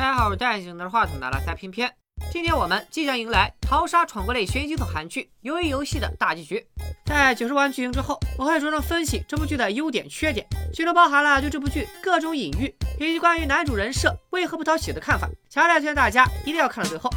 大家好，我是戴眼镜拿着话筒的拉塞偏偏。今天我们即将迎来淘沙闯关类悬疑惊悚韩剧《鱿鱼游戏》的大结局。在九十完剧情之后，我会着重分析这部剧的优点、缺点，其中包含了对这部剧各种隐喻，以及关于男主人设为何不讨喜的看法。强烈推荐大家一定要看到最后。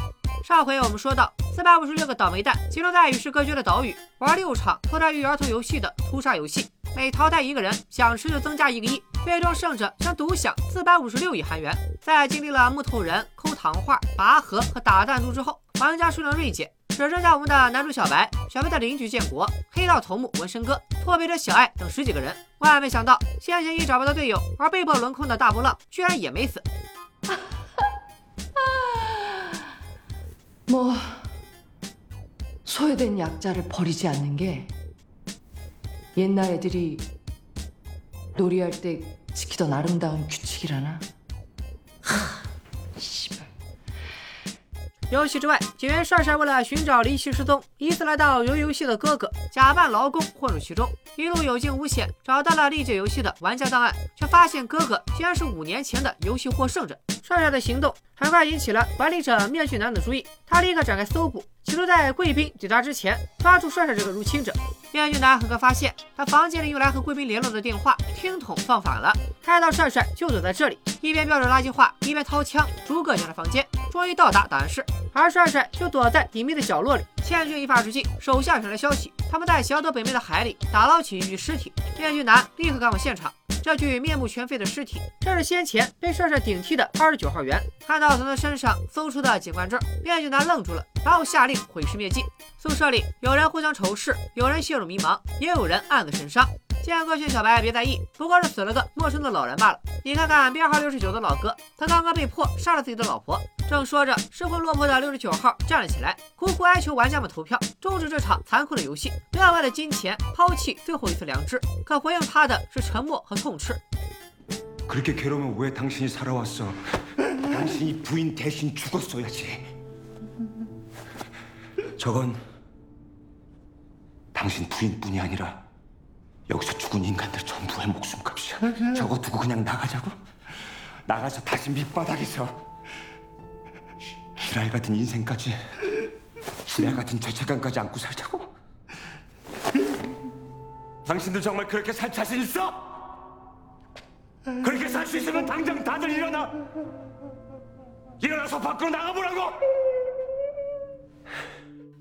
上回我们说到，四百五十六个倒霉蛋集中在与世隔绝的岛屿，玩六场脱胎于儿童游戏的屠杀游戏。每淘汰一个人，奖池就增加一个亿，最终胜者将独享四百五十六亿韩元。在经历了木头人、抠糖画、拔河和打弹珠之后，玩家数量锐减，只剩下我们的男主小白、小白的邻居建国、黑道头目纹身哥、拓北者小爱等十几个人。万没想到，先前因找不到队友而被迫轮空的大波浪，居然也没死。뭐소외된약자를버리지않는게 옛날애들이 놀이할때지키던아름다운규칙이라나游戏之外，警员帅帅为了寻找离奇失踪、疑似来到鱿鱼游戏的哥哥，假扮劳工混入其中，一路有惊无险，找到了历届游戏的玩家档案，却发现哥哥竟然是五年前的游戏获胜者。帅帅的行动很快引起了管理者面具男的注意，他立刻展开搜捕， 企图在贵宾抵达之前抓住帅帅这个入侵者。面具男很快发现，他房间里用来和贵宾联络的电话听筒放反了，看到帅帅就躲在这里，一边飙着垃圾话，一边掏枪逐个进了房间，终于到达档案室，而帅帅就躲在隐秘的角落里。千钧一发之际，手下传来消息，他们在小岛北面的海里打捞起一具尸体，面具男立刻赶往现场。这具面目全非的尸体，正是先前被帅帅顶替的二十九号员。看到从他身上搜出的警官证，面具男愣住了，然后下令毁尸灭迹。宿舍里有人互相仇视，有人陷入迷茫，也有人暗自神伤。建哥劝小白别在意，不过是死了个陌生的老人罢了。你看看编号六十九的老哥，他刚刚被迫杀了自己的老婆。正说着，失魂落魄的六十九号站了起来，苦苦哀求玩家们投票，终止这场残酷的游戏，不要为了金钱抛弃最后一丝良知。可回应他的是沉默和痛斥。그렇게괴로면왜당신이살아왔어당신이부인대신죽었어야지저건당신부인뿐이아니라 여기서 죽은 인간들 전부의 목숨값이야. 저거 두고 그냥 나가자고? 나가서 다시 밑바닥에서 지랄 같은 인생까지 지랄 같은 죄책감까지 안고 살자고? 당신들 정말 그렇게 살 자신 있어? 그렇게 살 수 있으면 당장 다들 일어나! 일어나서 밖으로 나가보라고!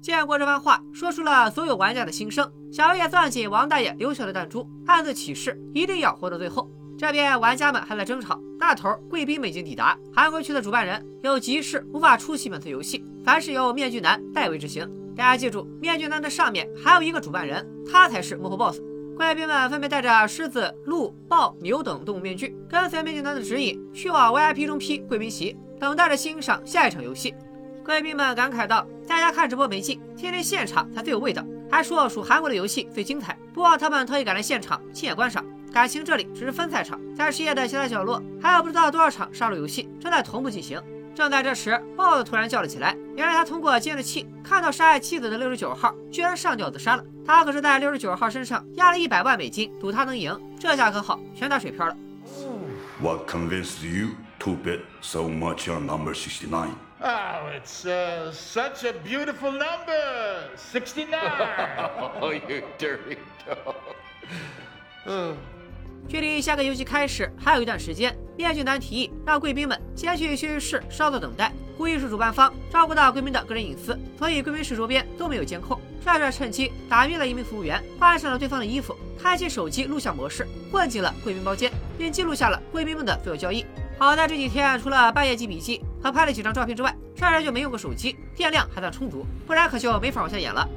见过这番话，说出了所有玩家的心声。小叶攥紧王大爷留下的弹珠，暗自起誓一定要活到最后。这边玩家们还在争吵，大头贵宾们已经抵达。韩国区的主办人有急事无法出席本次游戏，凡事由面具男代为执行。大家记住，面具男的上面还有一个主办人，他才是幕后 boss。贵宾们分别戴着狮子、鹿、豹、牛等动物面具，跟随面具男的指引，去往 VIP 中批贵宾席，等待着欣赏下一场游戏。贵宾们感慨道：“在家看直播没劲，天天现场才最有味道。”还说属韩国的游戏最精彩，不过他们特意赶来现场亲眼观赏。感情这里只是分赛场，在世界的其他角落还有不知道多少场杀戮游戏正在同步进行。正在这时，豹子突然叫了起来。原来他通过监视器看到杀害妻子的六十九号居然上吊自杀了。他可是在六十九号身上压了一百万美金，赌他能赢。这下可好，全打水漂了。What convinced you to bet so much on number sixty-nine? Oh, it's uh, such a beautiful number 69. Oh, you dirty dog. 距离下个游戏开始还有一段时间，面具男提议让贵宾们先去休息室稍作等待。故意是主办方照顾到贵宾的个人隐私，所以贵宾室周边都没有监控。帅帅趁机打晕了一名服务员，换上了对方的衣服，开启手机录像模式，混进了贵宾包间，并记录下了贵宾们的所有交易。好在这几天除了半夜记笔记和拍了几张照片之外，帅帅就没用过手机，电量还算充足，不然可就没法往下演了。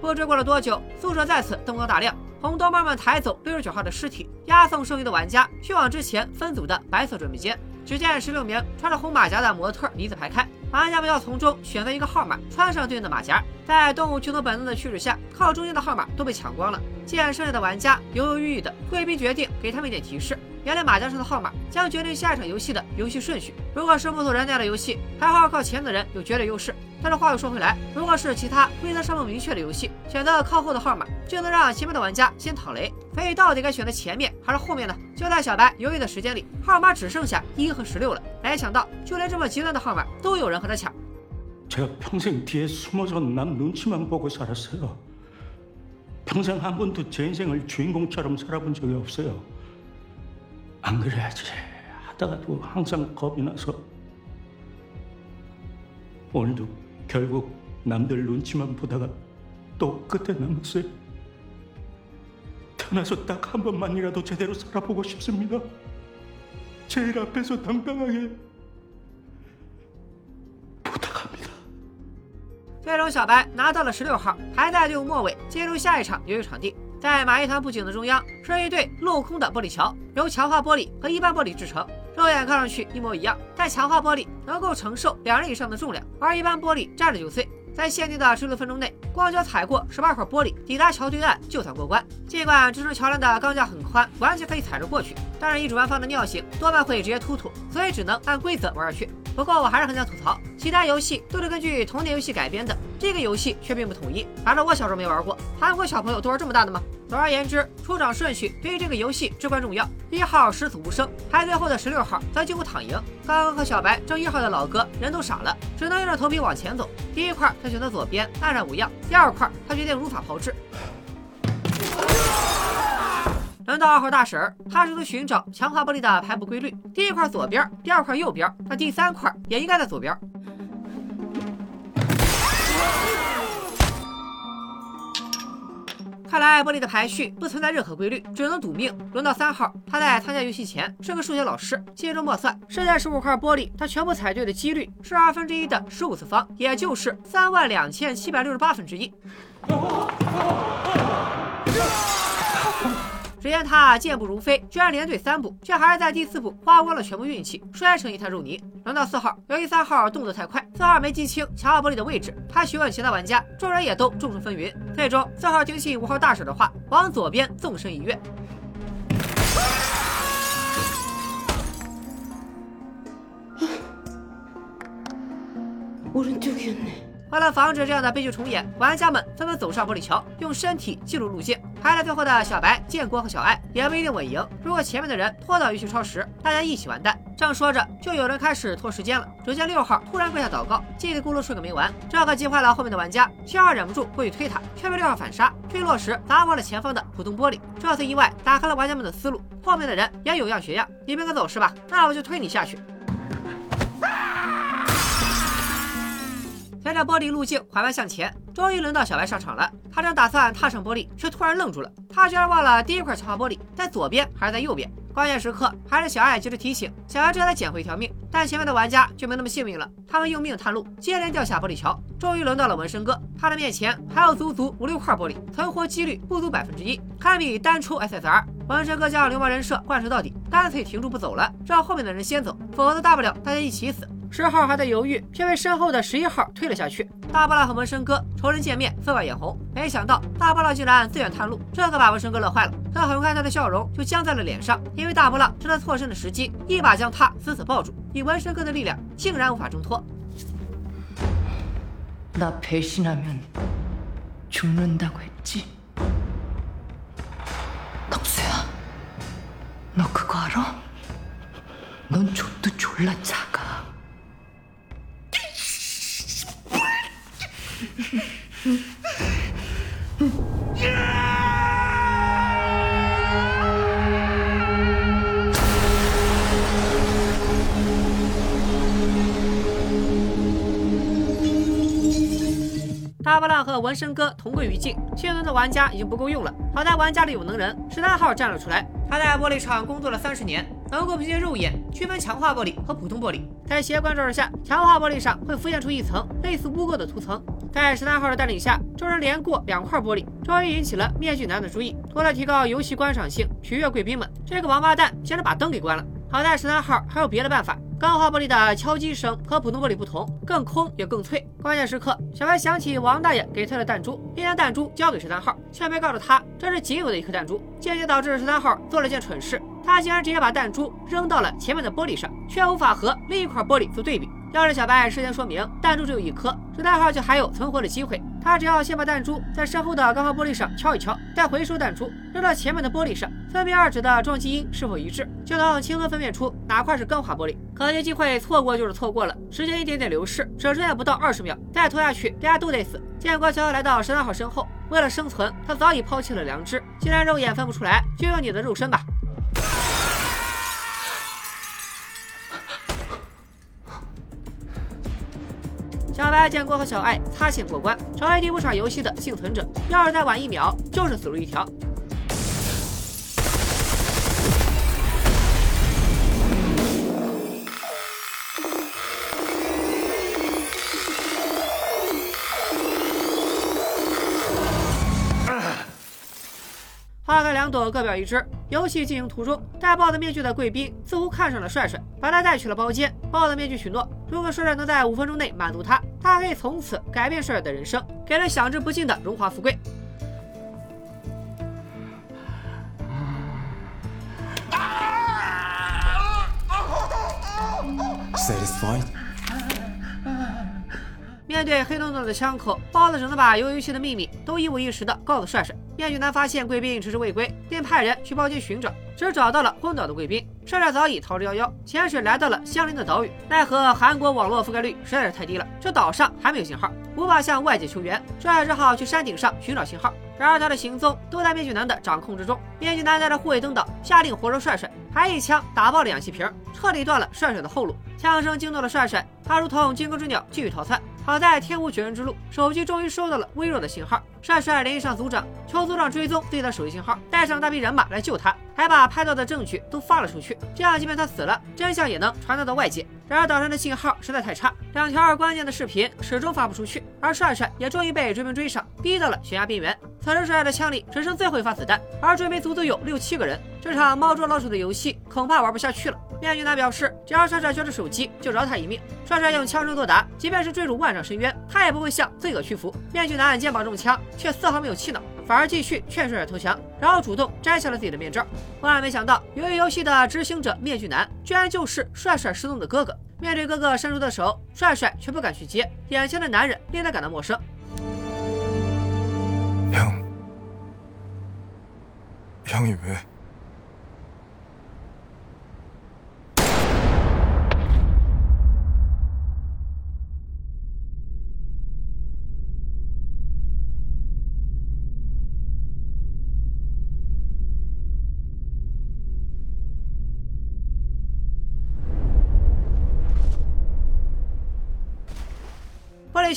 不知过了多久，宿舍再次灯光大亮，红灯慢慢抬走六十九号的尸体，押送剩余的玩家去往之前分组的白色准备间。只见十六名穿着红马甲的模特一字排开，玩家们要从中选择一个号码，穿上对应的马甲。在动物群从本能的驱使下，靠中间的号码都被抢光了。见剩下的玩家犹犹豫豫的，贵宾决定给他们一点提示。原来麻将上的号码将决定下一场游戏的游戏顺序。如果是木头人那样的游戏，还好靠前的人有绝对优势。但是话又说回来，如果是其他规则上不明确的游戏，选择靠后的号码就能让前面的玩家先躺雷。所以到底该选择前面还是后面呢？就在小白犹豫的时间里，号码只剩下一和十六了。没想到，就连这么极端的号码都有人和他抢。 제가 평생 뒤에 숨어서 남 눈치만 보고 살았어요. 평생 한 번도 제 인생을 주인공처럼 살아본 적이 없어요. 안 그래야지 하다가도 항상 겁이 나서 오늘도 결국 남들 눈치만 보다가 또 끝에 남았어요. 태어나서 딱 한 번만이라도 제대로 살아보고 싶습니다. 제일 앞에서 당당하게 부탁합니다. 最终，小白拿到了十六号，还在队伍末尾进入下一场游泳场地。 在马戏团布景的中央是一对镂空的玻璃桥，由强化玻璃和一般玻璃制成，肉眼看上去一模一样。但强化玻璃能够承受两人以上的重量，而一般玻璃站着就碎。在限定的十六分钟内，光脚踩过十八块玻璃，抵达桥对岸就算过关。尽管支撑桥梁的钢架很宽，完全可以踩着过去，但是一主办方的尿性多半会直接突突，所以只能按规则玩下去。不过我还是很想吐槽，其他游戏都是根据童年游戏改编的，这个游戏却并不统一。反正我小时候没玩过，韩国小朋友都玩这么大的吗？总而言之，出场顺序对于这个游戏至关重要。一号十死无生，排最后的十六号则几乎躺赢。刚刚和小白争一号的老哥人都傻了，只能硬着头皮往前走。第一块他选择左边，安然无恙；第二块他决定如法炮制。轮到二号大婶儿，她试图寻找强化玻璃的排布规律。第一块左边，第二块右边，那第三块也应该在左边。看来玻璃的排序不存在任何规律，只能赌命。轮到三号，他在参加游戏前是个数学老师，接着默算，剩下十五块玻璃，他全部踩对的几率是二分之一的十五次方，也就是三万两千七百六十八分之一。只见他健步如飞居然连退三步却还是在第四步花光了全部运气摔成一滩肉泥。轮到四号由于三号动作太快四号没记清强化玻璃的位置他询问其他玩家众人也都众说纷纭。最终四号听信五号大婶的话往左边纵身一跃。为了防止这样的悲剧重演玩家们纷纷走上玻璃桥用身体记录路线排在最后的小白、建国和小爱也不一定稳赢。如果前面的人拖到游戏超时，大家一起完蛋。正说着，就有人开始拖时间了。只见六号突然跪下祷告，叽里咕噜睡个没完，这可急坏了后面的玩家。七号忍不住过去推他，却被六号反杀，坠落时砸破了前方的普通玻璃。这次意外打开了玩家们的思路，后面的人也有样学样。你没敢走是吧？那我就推你下去。随着玻璃路径缓慢向前，终于轮到小白上场了。他正打算踏上玻璃，却突然愣住了。他居然忘了第一块强化玻璃在左边还是在右边。关键时刻，还是小爱及时提醒，小白这才捡回一条命。但前面的玩家就没那么幸运了，他们用命探路，接连掉下玻璃桥。终于轮到了纹身哥，他的面前还有足足五六块玻璃，存活几率不足百分之一，堪比单抽 SSR。纹身哥将流氓人设贯彻到底，干脆停住不走了，让后面的人先走，否则大不了大家一起死。十号还在犹豫，却被身后的十一号推了下去。大波浪和纹身哥仇人见面，分外眼红。没想到大波浪竟然自愿探路，这可把纹身哥乐坏了。但很快他的笑容就僵在了脸上，因为大波浪趁他错身的时机，一把将他死死抱住。以纹身哥的力量，竟然无法挣脱。 나 배신하면 죽는다고 했지? 덕수야, 너 그거 알아? 넌 족도 졸라 작아. 大波浪和纹身哥同归于尽，幸存的玩家已经不够用了。好在玩家里有能人，十三号站了出来。他在玻璃厂工作了三十年，能够凭借肉眼区分强化玻璃和普通玻璃。在斜光照射下，强化玻璃上会浮现出一层类似污垢的涂层。在十三号的带领下，众人连过两块玻璃，终于引起了面具男的注意。为了提高游戏观赏性，取悦贵宾们，这个王八蛋竟然把灯给关了。好在十三号还有别的办法。钢化玻璃的敲击声和普通玻璃不同，更空也更脆。关键时刻，小白想起王大爷给他的弹珠，便将弹珠交给十三号，却没告诉他这是仅有的一颗弹珠，间接导致十三号做了件蠢事。他竟然直接把弹珠扔到了前面的玻璃上，却无法和另一块玻璃做对比。要是小白事先说明弹珠只有一颗，这代号就还有存活的机会。他只要先把弹珠在身后的钢化玻璃上敲一敲，再回收弹珠扔到前面的玻璃上，分辨二者的撞击音是否一致，就能轻松分辨出哪块是钢化玻璃。可惜机会错过就是错过了，时间一点点流逝，只剩下不到二十秒，再拖下去大家都得死。建国悄悄来到十三号身后，为了生存，他早已抛弃了良知。既然肉眼分不出来，就用你的肉身吧。小白、建国和小爱擦线过关，成为第五场游戏的幸存者。要是再晚一秒，就是死路一条。花开两朵，各表一枝。游戏进行途中，戴豹子面具的贵宾似乎看上了帅帅，把他带去了包间。豹子面具许诺，如果帅帅能在五分钟内满足他，他可以从此改变帅帅的人生，给人享之不尽的荣华富贵。Satisfied？面对黑洞洞的枪口，豹子只能把游游戏的秘密都一五一十的告诉帅帅。面具男发现贵宾迟迟未归，便派人去包间寻找，只找到了昏倒的贵宾。帅帅早已逃之夭夭，潜水来到了相邻的岛屿。奈何韩国网络覆盖率实在是太低了，这岛上还没有信号，无法向外界求援。帅帅只好去山顶上寻找信号。然而他的行踪都在面具男的掌控之中。面具男带着护卫登岛，下令活捉帅帅，还一枪打爆了氧气瓶，彻底断了帅帅的后路。枪声惊动了帅帅，他如同惊弓之鸟，继续逃窜。好在天无绝人之路，手机终于收到了微弱的信号。帅帅联系上组长，求组长追踪自己的手机信号，带上大批人马来救他，还把拍到的证据都发了出去。这样，即便他死了，真相也能传达到外界。然而岛上的信号实在太差，两条关键的视频始终发不出去，而帅帅也终于被追兵追上，逼到了悬崖边缘。此时帅帅的枪里只剩最后一发子弹，而追兵足足有六七个人，这场猫捉老鼠的游戏恐怕玩不下去了。面具男表示，只要帅帅交出手机，就饶他一命。帅帅用枪声作答，即便是坠入万丈深渊，他也不会向罪恶屈服。面具男肩膀中枪，却丝毫没有气恼，反而继续劝帅帅投降然后主动摘下了自己的面罩。万万没想到由于游戏的执行者面具男居然就是帅帅失踪的哥哥。面对哥哥伸出的手帅帅却不敢去接眼前的男人令他感到陌生。杨杨宇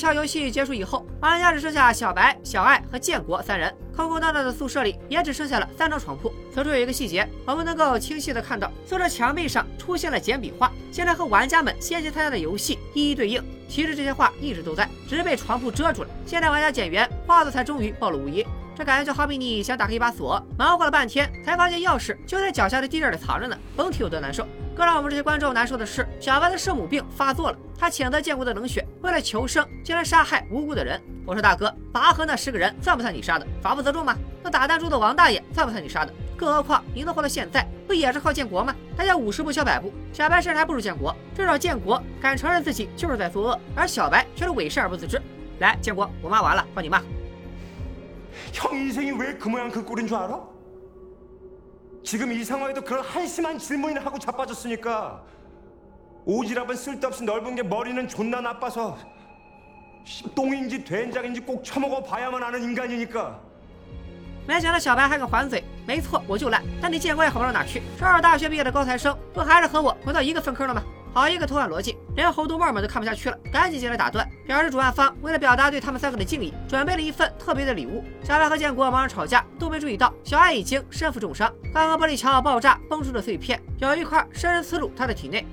玻璃桥》游戏结束以后，玩家只剩下小白、小爱和建国三人。空空荡荡的宿舍里也只剩下了三张床铺。此处有一个细节，我们能够清晰的看到宿舍墙壁上出现了简笔画，现在和玩家们先前参加的游戏一一对应。其实这些画一直都在，只是被床铺遮住了。现在玩家减员，画作才终于暴露无遗。这感觉就好比你想打开一把锁，忙活了半天，才发现钥匙就在脚下的地垫里藏着呢，甭提有多难受。更让我们这些观众难受的是，小白的圣母病发作了，他谴责建国的冷血，为了求生竟然杀害无辜的人。我说大哥，拔河那十个人算不算你杀的？法不责众吗？那打弹珠的王大爷算不算你杀的？更何况你能活到现在，不也是靠建国吗？他叫五十步笑百步，小白甚至还不如建国，至少建国敢承认自己就是在作恶，而小白却是伪善而不自知。来，建国，我骂完了，换你骂。 형 인생이 왜 그 모양 그 꼴인 줄 알아? 지금 이 상황에도 그런 한심한 질문을 하고 자빠졌으니까 오지랖은 쓸데없이 넓은 게 머리는 존나 나빠서 씨, 똥인지 된장인지 꼭 처먹어 봐야만 아는 인간이니까 没想到小白还肯还嘴，没错，我就烂，但你建国也好不到哪去。首尔大学毕业的高材生，不还是和我混到一个粪坑了吗？ 好一个偷换逻辑，连猴头妹们都看不下去了，赶紧进来打断，表示主办方为了表达对他们三个的敬意，准备了一份特别的礼物。小白和建国忙着吵架，都没注意到小爱已经身负重伤，刚刚玻璃桥爆炸崩出的碎片，有一块深深刺入他的体内。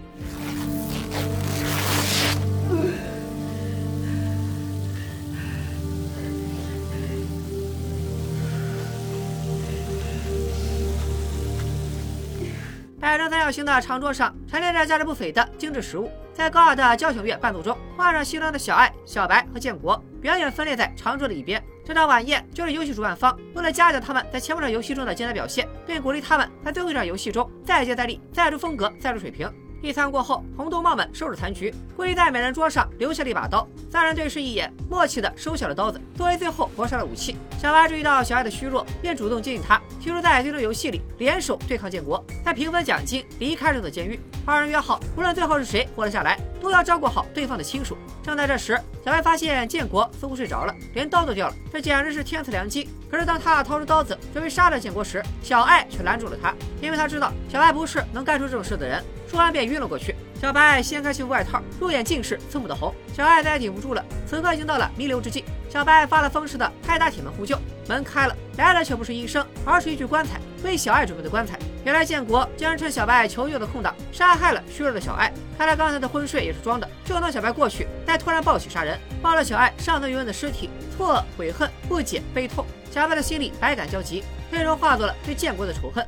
摆成三角形的长桌上陈列着价值不菲的精致食物，在高雅的交响乐伴奏中，换上西装的小爱、小白和建国，表演分列在长桌的一边。这场晚宴就是游戏主办方为了嘉奖他们在前半场游戏中的精彩表现，并鼓励他们在最后一场游戏中再接再厉，再出风格，再出水平。一餐过后，红豆帽们收拾残局，故意在每人桌上留下了一把刀。三人对视一眼，默契的收下了刀子，作为最后搏杀的武器。小白注意到小爱的虚弱，便主动接近他，提出在最终游戏里联手对抗建国，再平分奖金，离开这座监狱。二人约好，无论最后是谁活了下来，都要照顾好对方的亲属。正在这时，小白发现建国似乎睡着了，连刀都掉了，这简直是天赐良机。可是当他掏出刀子准备杀了建国时，小爱却拦住了他，因为他知道小白不是能干出这种事的人。说完便晕了过去。小白掀开幸福外套，入眼尽是刺目的红。小爱再也顶不住了，此刻已经到了弥留之际。小白发了疯似的拍打铁门呼救，门开了，来的却不是医生，而是一具棺材，为小爱准备的棺材。原来建国竟然趁小白求救的空档，杀害了虚弱的小爱。看来刚才的昏睡也是装的，就等小白过去，再突然暴起杀人，抱了小爱上层余温的尸体，错、悔恨、不解、悲痛。小白的心里百感交集，最终化作了对建国的仇恨。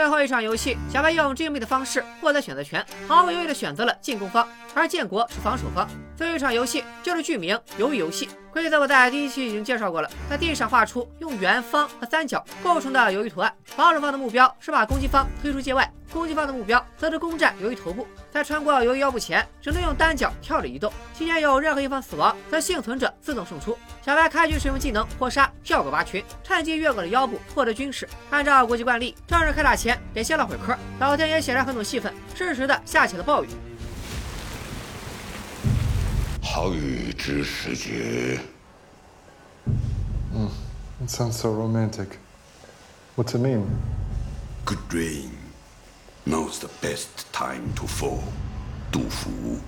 最后一场游戏，小白用致命的方式获得选择权，毫不犹豫地选择了进攻方，而建国是防守方。最后一场游戏就是剧名《鱿鱼游戏》，规则我在第一期已经介绍过了，在地上画出用圆、方和三角构成的鱿鱼图案。防守方的目标是把攻击方推出界外，攻击方的目标则是攻占鱿鱼头部。在穿过鱿鱼腰部前，只能用单脚跳着移动，期间有任何一方死亡，则幸存者自动胜出。小白开局使用技能破杀，跳过八群，趁机越过了腰部，获得军事。按照国际惯例，正式开打前得先唠会嗑。老天爷显然很懂戏份，适时的下起了暴雨。好雨知时节。It sounds so romantic. What's it mean? Good rain. Now's the best time to fall. 杜甫。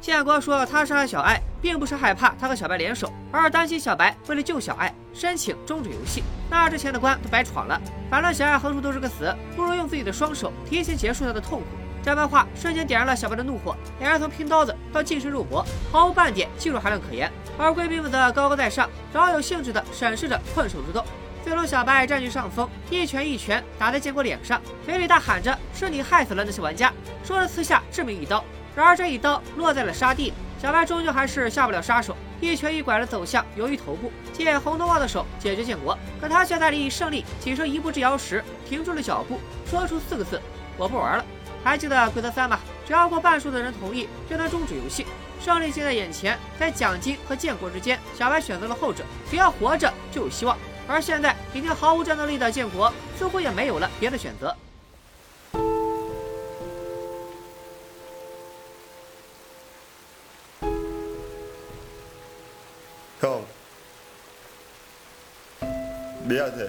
建国说他杀害小爱，并不是害怕他和小白联手，而是担心小白为了救小爱，申请终止游戏。那之前的关都白闯了。反正小爱横竖都是个死，不如用自己的双手提前结束他的痛苦。这番话瞬间点燃了小白的怒火，两人从拼刀子到近身肉搏，毫无半点技术含量可言。而贵宾们则高高在上，饶有兴致地审视着困兽之斗。最终，小白占据上风，一拳一拳打在建国脸上，嘴里大喊着：“是你害死了那些玩家！”说着刺下致命一刀。然而这一刀落在了沙地，小白终究还是下不了杀手，一瘸一拐地走向鱿鱼头部，借红头帽的手解决建国。可他却在离胜利仅剩一步之遥时停住了脚步，说出四个字：“我不玩了。”还记得规则三吗？只要过半数的人同意就能终止游戏。胜利就在眼前在奖金和建国之间小白选择了后者只要活着就有希望。而现在已经毫无战斗力的建国似乎也没有了别的选择。Go 不要再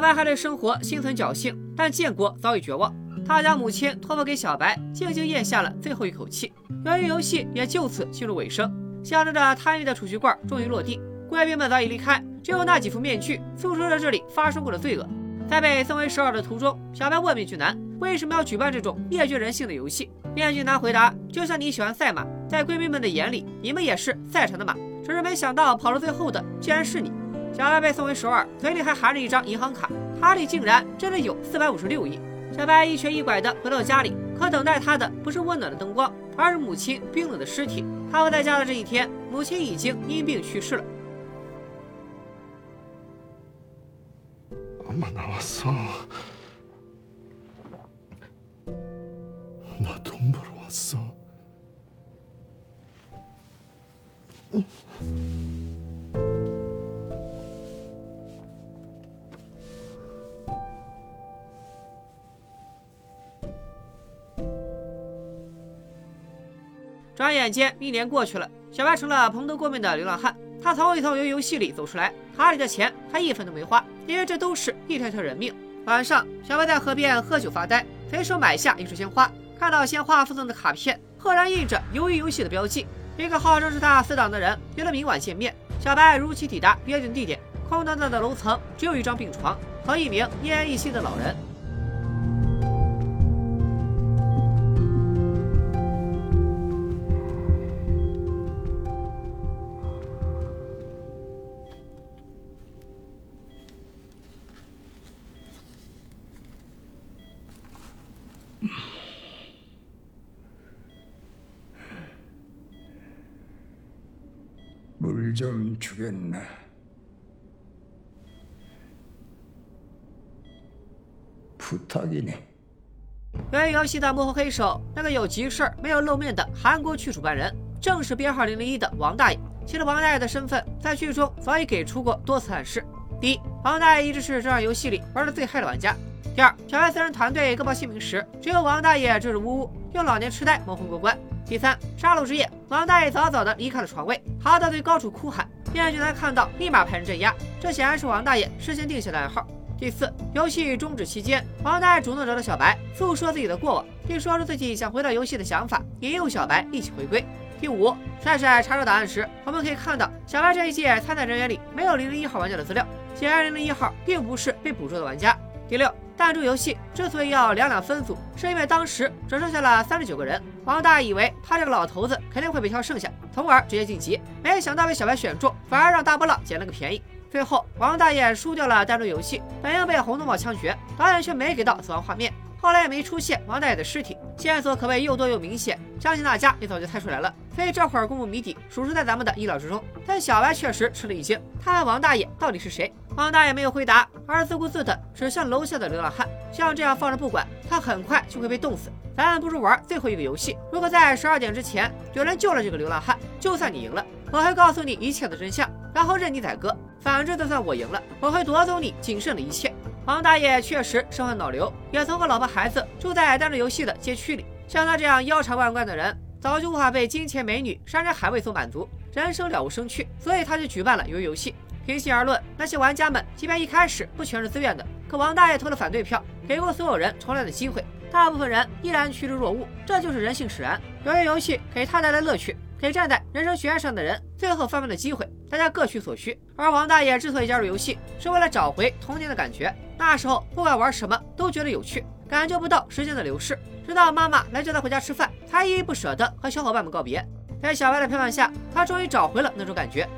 小白还对生活心存侥幸，但建国早已绝望。他将母亲托付给小白，静静咽下了最后一口气。由于游戏也就此进入尾声，象征着贪欲的储蓄罐终于落地。贵宾们早已离开，只有那几副面具诉说着这里发生过的罪恶。在被送回首尔的途中，小白问面具男为什么要举办这种灭绝人性的游戏。面具男回答：“就像你喜欢赛马，在贵宾们的眼里，你们也是赛场的马，只是没想到跑到最后的竟然是你。”小白被送回首尔，嘴里还含着一张银行卡，卡里竟然真的有四百五十六亿。小白一瘸一拐的回到家里，可等待他的不是温暖的灯光，而是母亲冰冷的尸体。他不在家的这一天，母亲已经因病去世了。转眼间一年过去了，小白成了蓬头垢面的流浪汉。他从一头由游戏里走出来，卡里的钱他一分都没花，因为这都是一条条人命。晚上，小白在河边喝酒发呆，随手买下一束鲜花，看到鲜花附赠的卡片，赫然印着“鱿鱼游戏”的标记。一个号称是他死党的人约了明晚见面。小白如期抵达约定地点，空荡荡的楼层只有一张病床和一名奄奄一息的老人。물 좀 주겠나? 부탁이네. 由于游戏的幕后黑手，那个有急事儿没有露面的韩国区主办人，正是编号零零一的王大爷。其实王大爷的身份在剧中早已给出过多次暗示：第一，王大爷一直是这场游戏里玩的最嗨的玩家；第二，小白四人团队各报姓名时，只有王大爷支支吾吾，用老年痴呆蒙混过关；第三，杀戮之夜，王大爷早早的离开了床位，爬到最高处哭喊， 面具才看到，立马派人镇压，这显然是王大爷事先定下的暗号。第四，游戏终止期间，王大爷主动找到小白，诉说自己的过往，并说出自己想回到游戏的想法，引诱小白一起回归。第五，帅帅查找档案时，我们可以看到小白这一届参赛人员里没有零零一号玩家的资料，显然零零一号并不是被捕捉的玩家。第六，弹珠游戏之所以要两两分组，是因为当时只剩下了三十九个人，王大爷以为他这个老头子肯定会被挑剩下，从而直接晋级，没想到被小白选中，反而让大波浪捡了个便宜。最后，王大爷输掉了弹珠游戏，本应被红灯帽枪决，导演却没给到死亡画面，后来也没出现王大爷的尸体，线索可谓又多又明显，相信大家也早就猜出来了。所以这会儿公布谜底，属实在咱们的意料之中。但小白确实吃了一惊，他问王大爷到底是谁？王大爷没有回答，而自顾自地指向楼下的流浪汉。像这样放着不管，他很快就会被冻死。咱不如玩最后一个游戏，如果在十二点之前有人救了这个流浪汉，就算你赢了，我会告诉你一切的真相，然后任你宰割。反之，就算我赢了，我会夺走你仅剩的一切。王大爷确实身患脑瘤，也曾和老婆孩子住在单着游戏的街区里。像他这样腰缠万贯的人，早就无法被金钱、美女、山珍海味所满足，人生了无生趣，所以他就举办了鱿鱼游戏。平心而论，那些玩家们即便一开始不全是自愿的，可王大爷投了反对票，给过所有人重来的机会，大部分人依然趋之若鹜，这就是人性使然。由于游戏给他带来乐趣。给站在人生悬崖上的人最后翻盘的机会，大家各取所需。而王大爷之所以加入游戏，是为了找回童年的感觉。那时候不管玩什么都觉得有趣，感觉不到时间的流逝。直到妈妈来叫他回家吃饭，才依依不舍地和小伙伴们告别。在小白的陪伴下，他终于找回了那种感觉。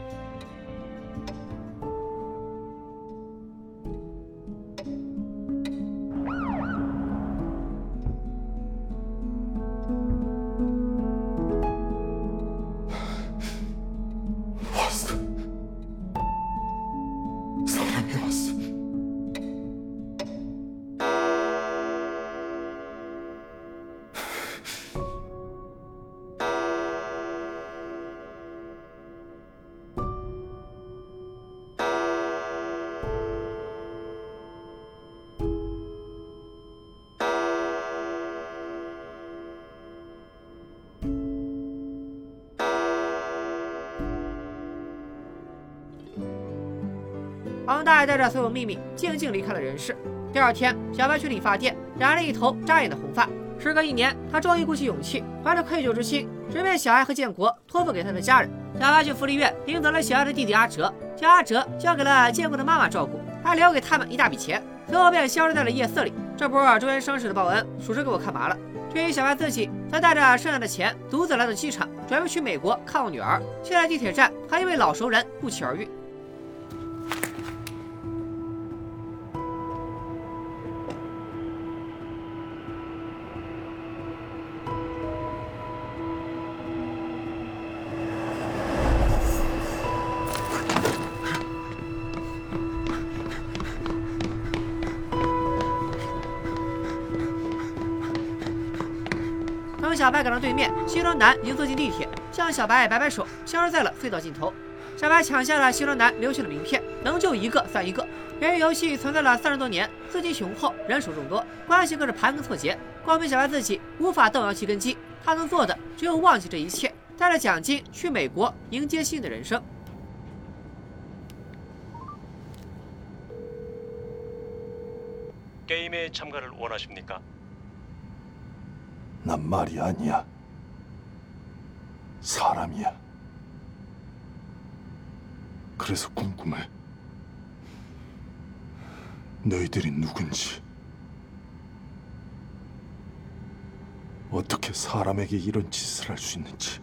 带着所有秘密，静静离开了人世。第二天，小白去理发店，染了一头扎眼的红发。时隔一年，他终于鼓起勇气，怀着愧疚之心，准备小爱和建国托付给他的家人。小白去福利院领走了小爱的弟弟阿哲，将阿哲交给了建国的妈妈照顾，还留给他们一大笔钱。随后便消失在了夜色里。这波周元生事的报恩，属实给我看麻了。至于小白自己，则带着剩下的钱，独自来到机场，准备去美国看望女儿。却在地铁站，还因为老熟人不期而遇。等小白赶到对面，西装男已经坐进地铁，向小白摆摆手，消失在了隧道尽头。小白抢下了西装男留下的名片，能救一个算一个。由于游戏存在了三十多年，资金雄厚，人手众多，关系更是盘根错节。光凭小白自己无法动摇其根基，他能做的只有忘记这一切，带着奖金去美国迎接新的人生。 게임에 참가를 원하십니까? 난 말이 아니야. 사람이야. 그래서 궁금해. 너희들이 누군지. 어떻게 사람에게 이런 짓을 할 수 있는지.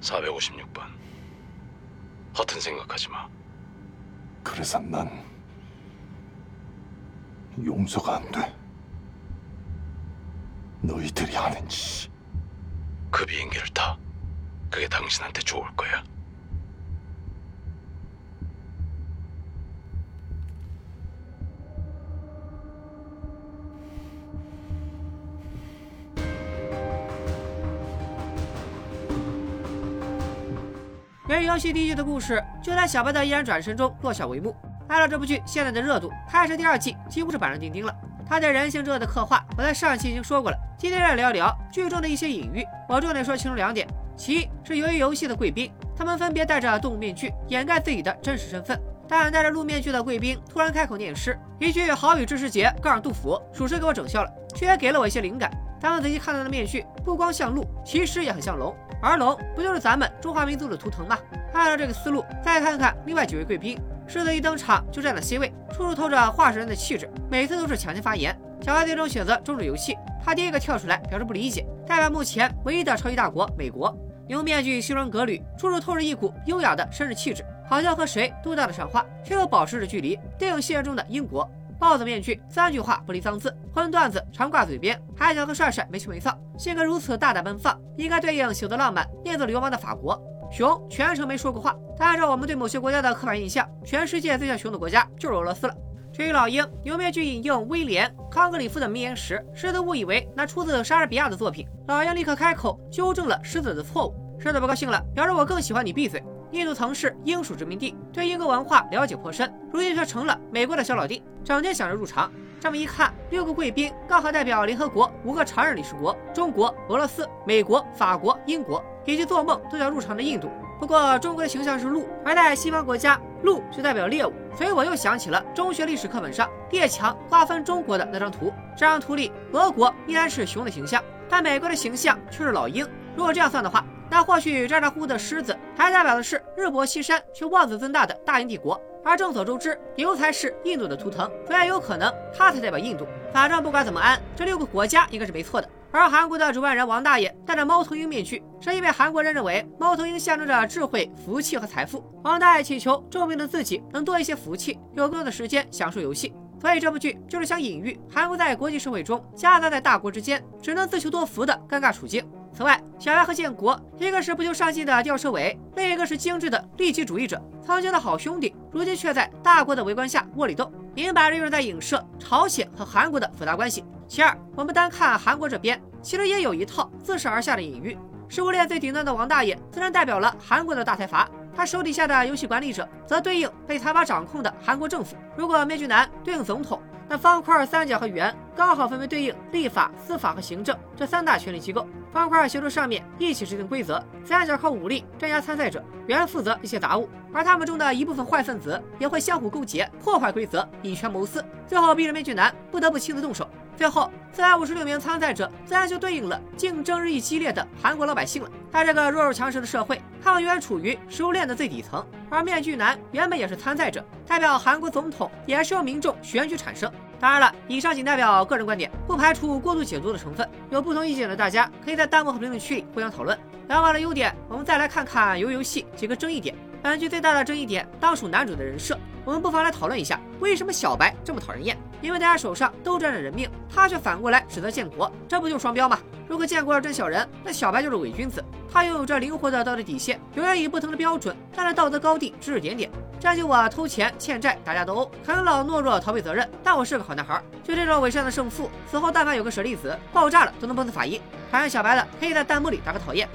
456번. 허튼 생각하지 마. 그래서 난 용서가 안 돼. 너희들이 하는 짓이 그 비행기를 타. 그게 당신한테 좋을 거야.《源于游戏》第一季的故事就在小白的毅然转身中落下帷幕。按照这部剧现在的热度，开始第二季几乎是板上钉钉了。他对人性之恶的刻画，我在上期已经说过了。 今天来聊一聊剧中的一些隐喻，我重点说其中两点。其一是由于游戏的贵宾，他们分别戴着动物面具掩盖自己的真实身份。但戴着鹿面具的贵宾突然开口念诗，一句“好雨知时节”，告诉杜甫，属实给我整笑了，却也给了我一些灵感。当仔细看他的面具，不光像鹿，其实也很像龙。而龙不就是咱们中华民族的图腾吗？按照这个思路，再看看另外几位贵宾，狮子一登场就占了 C 位，处处透着化石人的气质，每次都是抢先发言。小白最终选择终止游戏，他第一个跳出来表示不理解，代表目前唯一的超级大国美国。牛面具西装革履，处处透着一股优雅的绅士气质，好像和谁都搭得上话，却又保持着距离。电影系列中的英国。豹子面具，三句话不离脏字，荤段子常挂嘴边，还想和帅帅没羞没臊，性格如此大胆奔放，应该对应喜得浪漫、念子流氓的法国。熊全程没说过话，但按照我们对某些国家的刻板印象，全世界最像熊的国家就是俄罗斯了。至于老鹰，牛面具引用威廉康格里夫的名言时，狮子误以为那出自莎士比亚的作品，老鹰立刻开口纠正了狮子的错误。狮子不高兴了，表示我更喜欢你闭嘴。印度曾是英属殖民地，对英国文化了解颇深，如今却成了美国的小老弟，整天想着入场。这么一看，六个贵宾刚好代表联合国五个常任理事国：中国、俄罗斯、美国、法国、英国，以及做梦都想入场的印度。不过中国的形象是鹿，而在西方国家，鹿就代表猎物，所以我又想起了中学历史课本上列强划分中国的那张图。这张图里，俄国依然是熊的形象，但美国的形象却是老鹰。如果这样算的话，那或许渣渣呼呼的狮子，还代表的是日薄西山却妄自尊大的大英帝国，而众所周知，牛才是印度的图腾，所以有可能它才代表印度。反正不管怎么安，这六个国家应该是没错的。而韩国的主办人王大爷戴着猫头鹰面具，是因为韩国人认为猫头鹰象征着智慧、福气和财富。王大爷祈求重病的自己能多一些福气，有更多的时间享受游戏。所以这部剧就是想隐喻韩国在国际社会中夹杂在大国之间，只能自求多福的尴尬处境。此外，小白和建国，一个是不求上进的吊车尾，另一个是精致的利己主义者。曾经的好兄弟，如今却在大国的围观下窝里斗，明摆着就是在影射朝鲜和韩国的复杂关系。其二，我们单看韩国这边，其实也有一套自上而下的隐喻。食物链最顶端的王大爷，自然代表了韩国的大财阀，他手底下的游戏管理者，则对应被财阀掌控的韩国政府。如果面具男对应总统。那方块、三角和圆刚好分别对应立法、司法和行政这三大权力机构。方块协助上面一起制定规则，三角靠武力镇压参赛者，圆负责一些杂物。而他们中的一部分坏分子也会相互勾结，破坏规则，以权谋私，最后逼着面具男不得不亲自动手。最后，四百五十六名参赛者自然就对应了竞争日益激烈的韩国老百姓了。在这个弱肉强食的社会，他们永远处于食物链的最底层。而面具男原本也是参赛者，代表韩国总统也是由民众选举产生。当然了，以上仅代表个人观点，不排除过度解读的成分。有不同意见的大家，可以在弹幕和评论区里互相讨论。聊完了优点，我们再来看看游游戏几个争议点。本剧最大的争议点当属男主的人设，我们不妨来讨论一下，为什么小白这么讨人厌？因为大家手上都沾着人命，他却反过来指责建国，这不就是双标吗？如果建国是真小人，那小白就是伪君子。他拥有着灵活的道德底线，永远以不同的标准站在道德高地指指点点。战就我偷钱欠债打架斗殴，啃老懦弱逃避责任，但我是个好男孩。就这种伪善的胜负，死后但凡有个舍利子爆炸了，都能崩死法医。讨厌小白的，可以在弹幕里打个讨厌。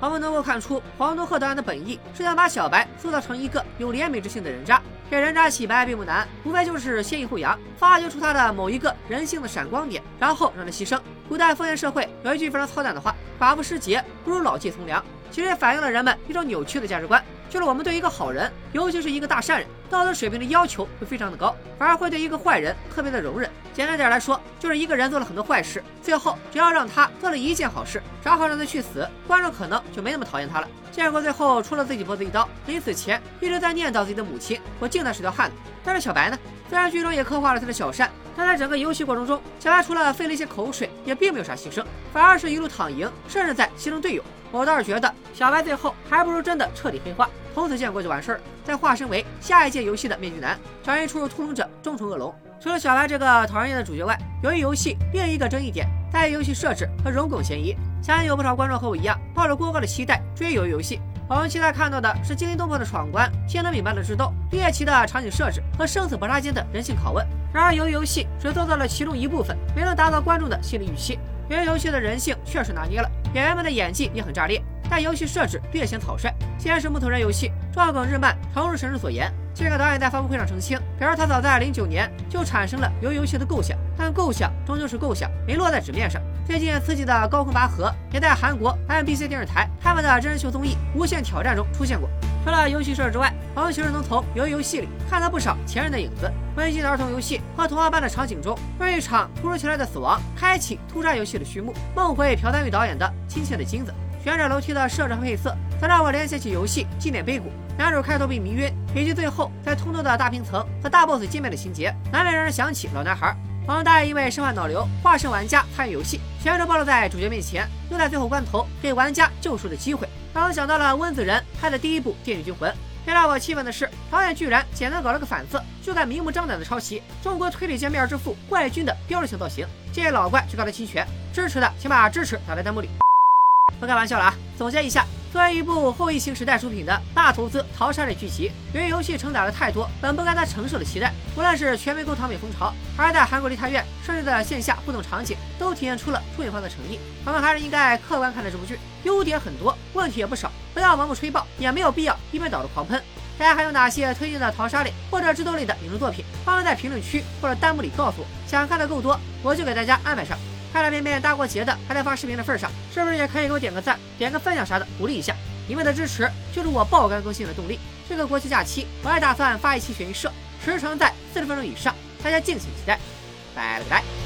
我们能够看出黄东赫导演的本意是想把小白塑造成一个有怜悯之心的人渣。给人渣洗白并不难，无非就是先抑后扬，发掘出他的某一个人性的闪光点，然后让他牺牲。古代封建社会有一句非常操蛋的话：“寡妇失节不如老骥从良。”其实也反映了人们一种扭曲的价值观，就是我们对一个好人，尤其是一个大善人，道德水平的要求会非常的高，反而会对一个坏人特别的容忍。简单点来说，就是一个人做了很多坏事，最后只要让他做了一件好事，正好让他去死，观众可能就没那么讨厌他了。建国最后出了自己脖子一刀，临死前一直在念叨自己的母亲，我敬他是条汉子。但是小白呢？虽然剧中也刻画了他的小善，但在整个游戏过程中，小白除了费了一些口水，也并没有啥牺牲，反而是一路躺赢，甚至在牺牲队友。我倒是觉得小白最后还不如真的彻底黑化，从此建国就完事儿，再化身为下一届游戏的面具男，转移出入屠龙者，终成恶龙。除了小白这个讨人厌的主角外，由于游戏另一个争议点在于游戏设置和容梗嫌疑。相信有不少观众和我一样，抱着过高的期待追游游戏。我们期待看到的是惊心动魄的闯关、天能明白的智斗、猎奇的场景设置和生死搏杀间的人性拷问。然而，由于游戏只做到了其中一部分，没能达到观众的心理预期。由于游戏的人性确实拿捏了，演员们的演技也很炸裂，但游戏设置略显草率。先是木头人游戏，撞梗日漫，诚如神之所言。这个导演在发布会上澄清，表示他早在零九年就产生了游游戏的构想，但构想终究是构想，没落在纸面上。最近刺激的《高空拔河》也在韩国 MBC 电视台他们的真人秀综艺《无限挑战》中出现过。除了游戏设置之外，我们其实能从游游戏里看到不少前人的影子。温馨的儿童游戏和童话般的场景中，为一场突如其来的死亡开启突杀游戏的序幕。梦回朴赞玉导演的《亲切的金子》，旋转楼梯的设置和配色，则让我联想起游戏《纪念碑谷》。男主开头被迷晕，以及最后在通透的大平层和大 boss 见面的情节，难免让人想起老男孩。王大爷因为身患脑瘤，化身玩家参与游戏，全程暴露在主角面前，又在最后关头给玩家救赎的机会。让我想到了温子仁拍的第一部《电锯惊魂》。最让我气愤的是，导演居然简单搞了个反字，就敢明目张胆的抄袭中国推理界面之父怪军的标志性造型。这些老怪去告他侵权，支持的请把支持打在弹幕里。不开玩笑了啊！总结一下，作为一部后疫情时代出品的大投资淘沙类剧集，由于游戏承载了太多本不该它承受的期待，无论是全民购糖美风潮，还是在韩国梨泰院设置的线下互动场景，都体现出了出品方的诚意。我们还是应该客观看待这部剧，优点很多，问题也不少。不要盲目吹爆，也没有必要一边倒的狂喷。大家还有哪些推荐的淘沙类或者智斗类的影视作品？欢迎在评论区或者弹幕里告诉我。想看的够多，我就给大家安排上。看了便便大过节的还在发视频的份上，是不是也可以给我点个赞、点个分享啥的，鼓励一下？你们的支持就是我爆肝更新的动力。这个国庆假期，我还打算发一期悬疑社，时长在四十分钟以上，大家敬请期待。拜了个拜。